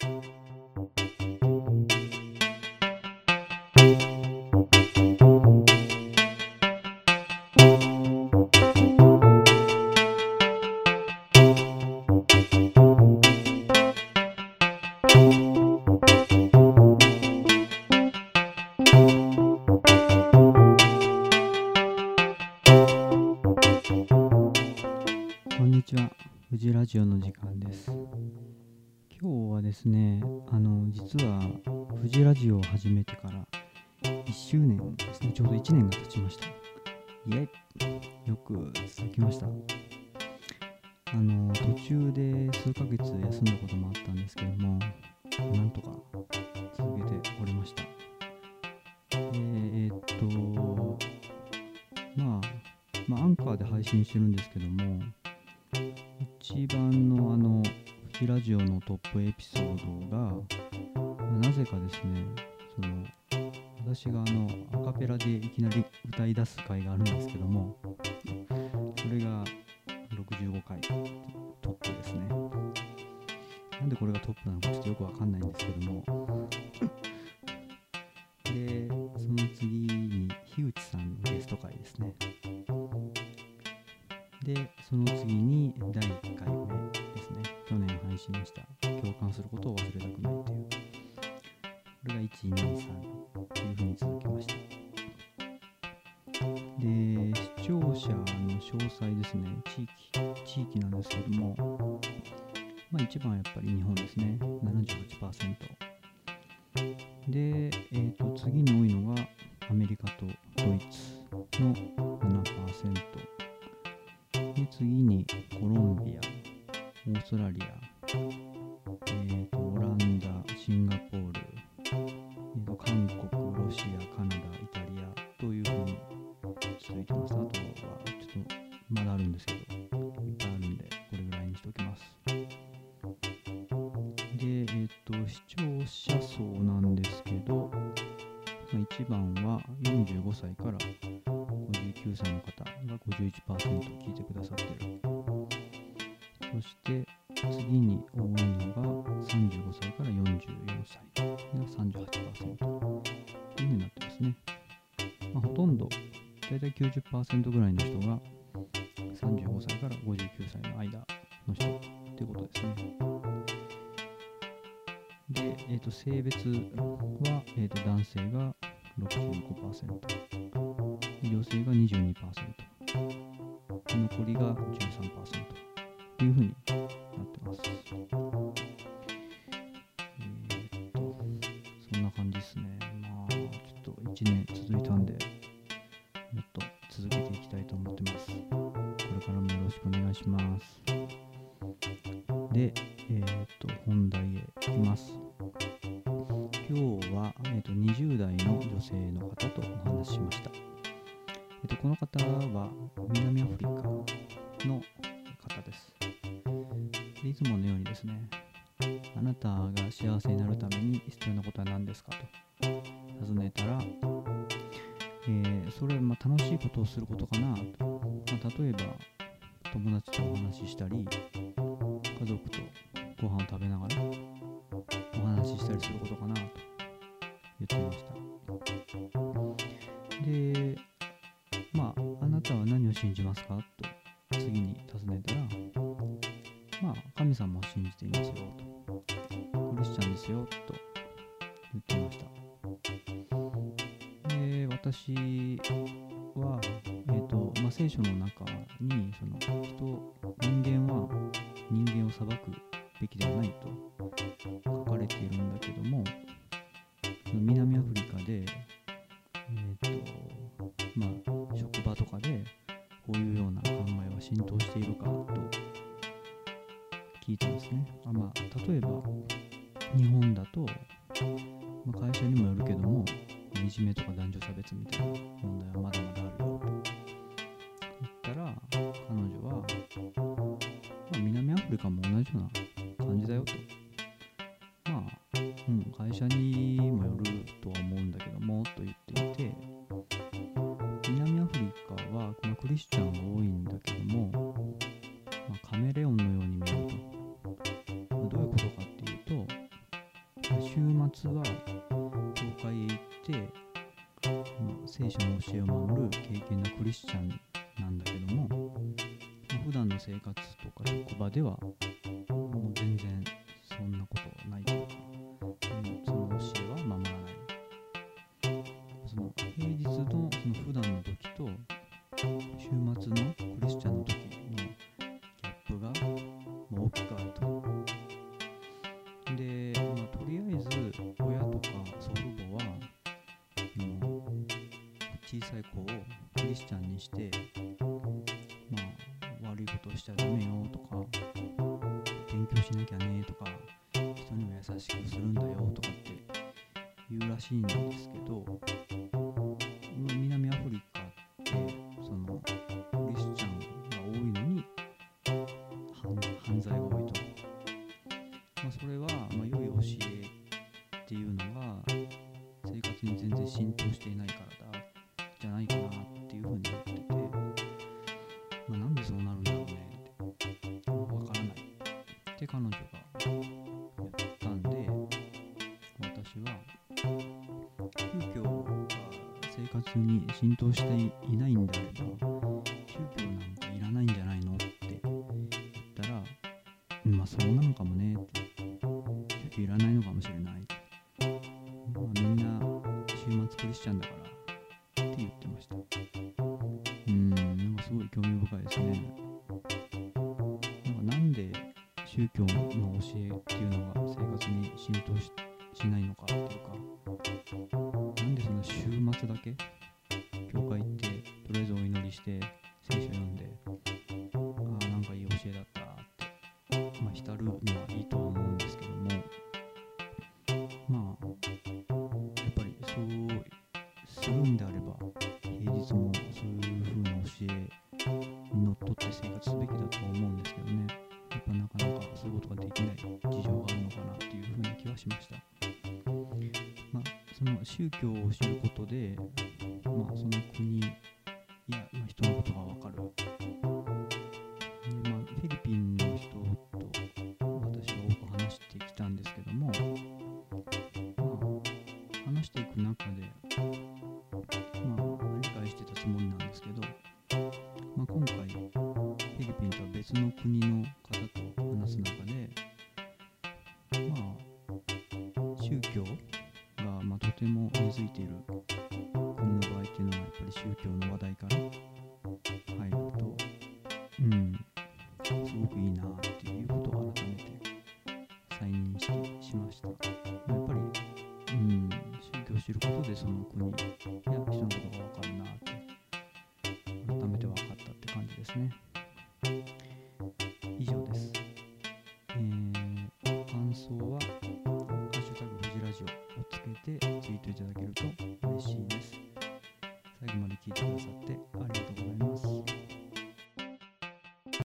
こですね、あの、実は富士ラジオを始めてから1周年ですね、ちょうど1年が経ちました。イエイよく続きました。あの、途中で数ヶ月休んだこともあったんですけども、なんとか続けておりました。えーっと、まあ、まあ、アンカーで配信してるんですけども、一番のあの、フジラジオのトップエピソードが、なぜかですね、その、私があの、アカペラでいきなり歌い出す回があるんですけども、それが65回トップですね。なんでこれがトップなのかちょっとよくわかんないんですけども、で、その次に、樋口さんのゲスト回ですね。で、その次に第1回目ですね。去年配信した共感することを忘れたくないという。これが1、2、3というふうに続きました。で、視聴者の詳細ですね。地域、地域なんですけども、まあ一番はやっぱり日本ですね。78%。で、えっ、と、次に多いのがアメリカとから59歳の方が51%聞いてくださってる。そして次に多いのが35歳から44歳が38%というふうになってますね。まあ、ほとんど、だいたい90%ぐらいの人が35歳から59歳の間の人っていうことですね。で、えー、と性別は、えー、と男性が65%。女性が22%残りが13%というふうになってます。えーっとそんな感じですね。まあちょっと1年ですね、あなたが幸せになるために必要なことは何ですかと尋ねたら、えーそれはま楽しいことをすることかなと。まあ、例えば、友達とお話ししたり、家族とご飯を食べながらお話ししたりすることかなと言ってました。で、まあ、あなたは何を信じますかと次に尋ねたら、神様を信じていますよと、クリスチャンですよと言っていました。で、私は、えっ、と、まあ、聖書の中に、その人、人間は人間を裁くべきではないと書いたんですね。あまあ、例えば日本だと、まあ、会社にもよるけどもいじめとか男女差別みたいな問題はまだまだあるよと言ったら彼女は、まあ、南アフリカも同じような感じだよと。まあ、うん、会社に末は教会へ行って、まあ、聖書の教えを守る敬虔なクリスチャンなんだけども、まあ、普段の生活とか職場ではリスチャンにして、まあ、悪いことをしちゃダメよとか勉強しなきゃねとか人にも優しくするんだよとかって言うらしいんですけど、南アフリカってそのクリスチャンが多いのに犯犯罪が多いと。まあ、それは、まあ、良い教えっていうのが生活に全然浸透していないからだじゃないかなっていうふうに思ってて、まあ、なんでそうなるんだろうねってわからないって彼女が言ったんで私は宗教が生活に浸透していないんだけどって言ってました。うんなんかすごい興味深いですね。なんかなんで宗教の教えっていうのが生活に浸透ししないのかっていうか。なんでその週末だけ教会行ってとりあえずお祈りして宗教を知ることでまあその国や、まあ、人のことがわかる。でまあ、フィリピンの人と私は多く話してきたんですけども、まあ、話していく中で、まあ、理解してたつもりなんですけど、まあ、今回フィリピンとは別の国の方と話す中で、いいなっていうことを改めて再認識しました。やっぱり、うん、宗教を知ることでその国や人のことがわかるなって改めて分かったって感じですね。以上です。えー、感想は、ハッシュタグフジラジオをつけてツイートいただけると